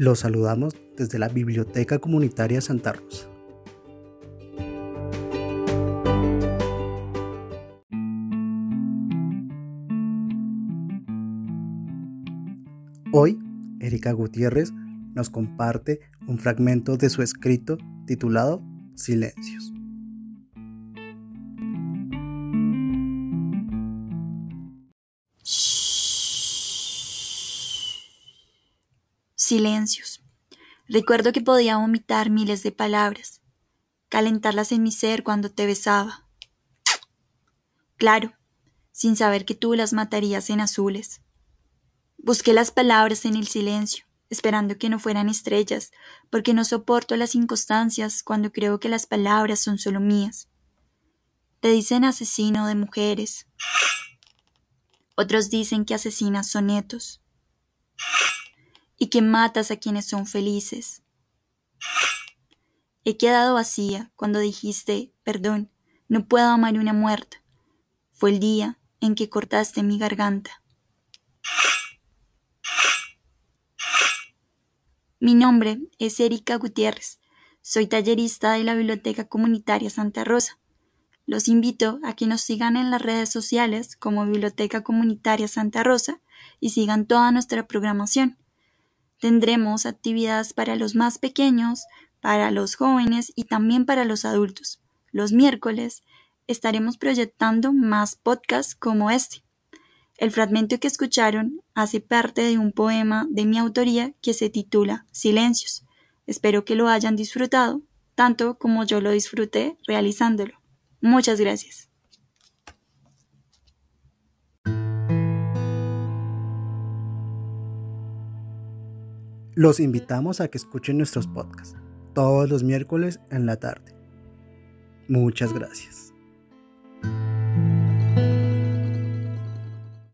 Los saludamos desde la Biblioteca Comunitaria Santa Rosa. Hoy, Erika Gutiérrez nos comparte un fragmento de su escrito titulado Silencios. Silencios. Recuerdo que podía vomitar miles de palabras, calentarlas en mi ser cuando te besaba. Claro, sin saber que tú las matarías en azules. Busqué las palabras en el silencio, esperando que no fueran estrellas, porque no soporto las inconstancias cuando creo que las palabras son solo mías. Te dicen asesino de mujeres. Otros dicen que asesinas sonetos y que matas a quienes son felices. He quedado vacía cuando dijiste, perdón, no puedo amar una muerta. Fue el día en que cortaste mi garganta. Mi nombre es Erika Gutiérrez. Soy tallerista de la Biblioteca Comunitaria Santa Rosa. Los invito a que nos sigan en las redes sociales como Biblioteca Comunitaria Santa Rosa y sigan toda nuestra programación. Tendremos actividades para los más pequeños, para los jóvenes y también para los adultos. Los miércoles estaremos proyectando más podcasts como este. El fragmento que escucharon hace parte de un poema de mi autoría que se titula Silencios. Espero que lo hayan disfrutado, tanto como yo lo disfruté realizándolo. Muchas gracias. Los invitamos a que escuchen nuestros podcasts todos los miércoles en la tarde. Muchas gracias.